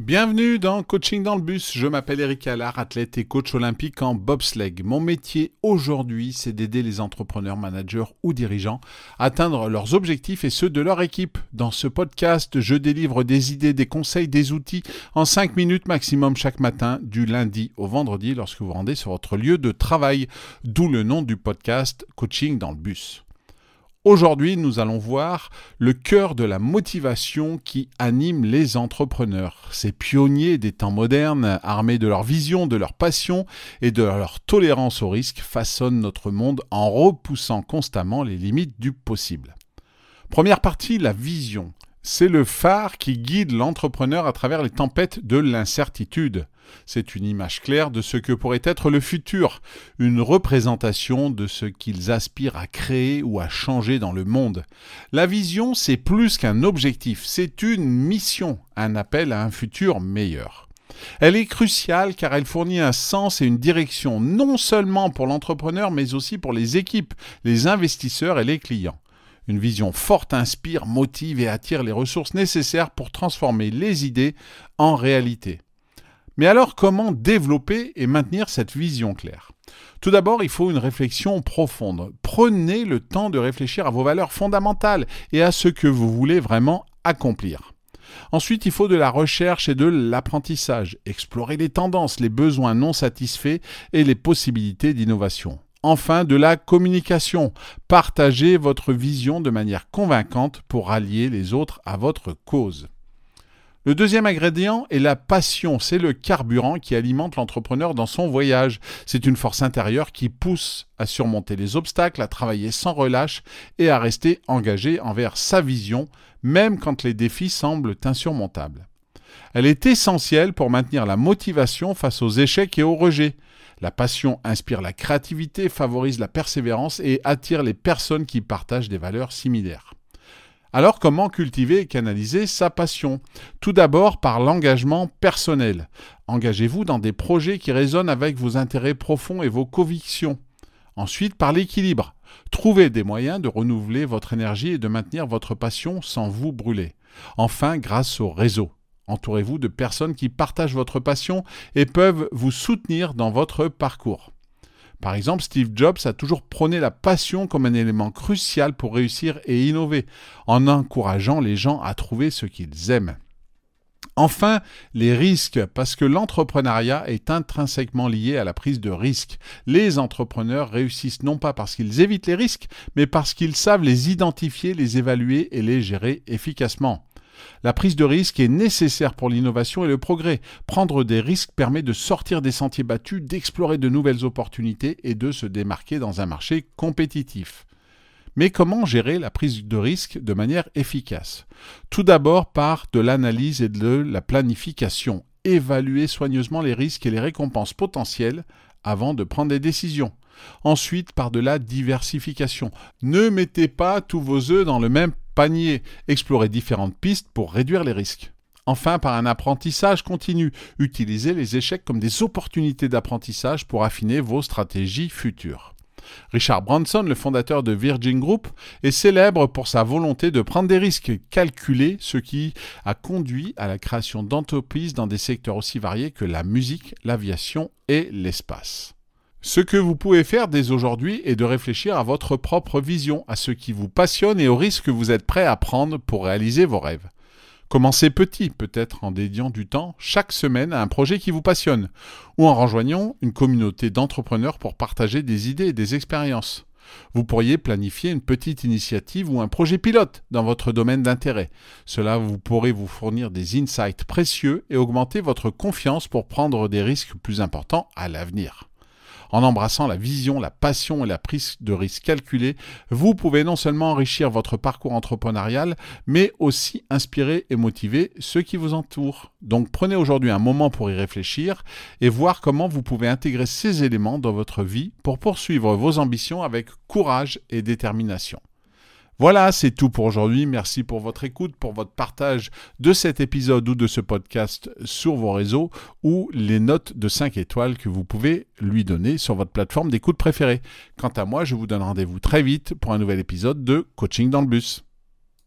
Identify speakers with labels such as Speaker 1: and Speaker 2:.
Speaker 1: Bienvenue dans Coaching dans le bus. Je m'appelle Eric Allard, athlète et coach olympique en bobsleigh. Mon métier aujourd'hui, c'est d'aider les entrepreneurs, managers ou dirigeants à atteindre leurs objectifs et ceux de leur équipe. Dans ce podcast, je délivre des idées, des conseils, des outils en 5 minutes maximum chaque matin, du lundi au vendredi, lorsque vous rendez sur votre lieu de travail. D'où le nom du podcast Coaching dans le bus. Aujourd'hui, nous allons voir le cœur de la motivation qui anime les entrepreneurs. Ces pionniers des temps modernes, armés de leur vision, de leur passion et de leur tolérance au risque, façonnent notre monde en repoussant constamment les limites du possible. Première partie, la vision. C'est le phare qui guide l'entrepreneur à travers les tempêtes de l'incertitude. C'est une image claire de ce que pourrait être le futur, une représentation de ce qu'ils aspirent à créer ou à changer dans le monde. La vision, c'est plus qu'un objectif, c'est une mission, un appel à un futur meilleur. Elle est cruciale car elle fournit un sens et une direction non seulement pour l'entrepreneur mais aussi pour les équipes, les investisseurs et les clients. Une vision forte inspire, motive et attire les ressources nécessaires pour transformer les idées en réalité. Mais alors comment développer et maintenir cette vision claire? Tout d'abord, il faut une réflexion profonde. Prenez le temps de réfléchir à vos valeurs fondamentales et à ce que vous voulez vraiment accomplir. Ensuite, il faut de la recherche et de l'apprentissage. Explorer les tendances, les besoins non satisfaits et les possibilités d'innovation. Enfin, de la communication. Partagez votre vision de manière convaincante pour allier les autres à votre cause. Le deuxième ingrédient est la passion. C'est le carburant qui alimente l'entrepreneur dans son voyage. C'est une force intérieure qui pousse à surmonter les obstacles, à travailler sans relâche et à rester engagé envers sa vision, même quand les défis semblent insurmontables. Elle est essentielle pour maintenir la motivation face aux échecs et aux rejets. La passion inspire la créativité, favorise la persévérance et attire les personnes qui partagent des valeurs similaires. Alors comment cultiver et canaliser sa passion? Tout d'abord par l'engagement personnel. Engagez-vous dans des projets qui résonnent avec vos intérêts profonds et vos convictions. Ensuite par l'équilibre. Trouvez des moyens de renouveler votre énergie et de maintenir votre passion sans vous brûler. Enfin grâce au réseau. Entourez-vous de personnes qui partagent votre passion et peuvent vous soutenir dans votre parcours. Par exemple, Steve Jobs a toujours prôné la passion comme un élément crucial pour réussir et innover, en encourageant les gens à trouver ce qu'ils aiment. Enfin, les risques, parce que l'entrepreneuriat est intrinsèquement lié à la prise de risques. Les entrepreneurs réussissent non pas parce qu'ils évitent les risques, mais parce qu'ils savent les identifier, les évaluer et les gérer efficacement. La prise de risque est nécessaire pour l'innovation et le progrès. Prendre des risques permet de sortir des sentiers battus, d'explorer de nouvelles opportunités et de se démarquer dans un marché compétitif. Mais comment gérer la prise de risque de manière efficace? Tout d'abord par de l'analyse et de la planification. Évaluer soigneusement les risques et les récompenses potentielles avant de prendre des décisions. Ensuite, par de la diversification. Ne mettez pas tous vos œufs dans le même panier. Explorez différentes pistes pour réduire les risques. Enfin, par un apprentissage continu, utilisez les échecs comme des opportunités d'apprentissage pour affiner vos stratégies futures. Richard Branson, le fondateur de Virgin Group, est célèbre pour sa volonté de prendre des risques calculés, ce qui a conduit à la création d'entreprises dans des secteurs aussi variés que la musique, l'aviation et l'espace. Ce que vous pouvez faire dès aujourd'hui est de réfléchir à votre propre vision, à ce qui vous passionne et aux risques que vous êtes prêt à prendre pour réaliser vos rêves. Commencez petit, peut-être en dédiant du temps chaque semaine à un projet qui vous passionne, ou en rejoignant une communauté d'entrepreneurs pour partager des idées et des expériences. Vous pourriez planifier une petite initiative ou un projet pilote dans votre domaine d'intérêt. Cela vous pourrait vous fournir des insights précieux et augmenter votre confiance pour prendre des risques plus importants à l'avenir. En embrassant la vision, la passion et la prise de risque calculée, vous pouvez non seulement enrichir votre parcours entrepreneurial, mais aussi inspirer et motiver ceux qui vous entourent. Donc prenez aujourd'hui un moment pour y réfléchir et voir comment vous pouvez intégrer ces éléments dans votre vie pour poursuivre vos ambitions avec courage et détermination. Voilà, c'est tout pour aujourd'hui. Merci pour votre écoute, pour votre partage de cet épisode ou de ce podcast sur vos réseaux ou les notes de 5 étoiles que vous pouvez lui donner sur votre plateforme d'écoute préférée. Quant à moi, je vous donne rendez-vous très vite pour un nouvel épisode de Coaching dans le bus.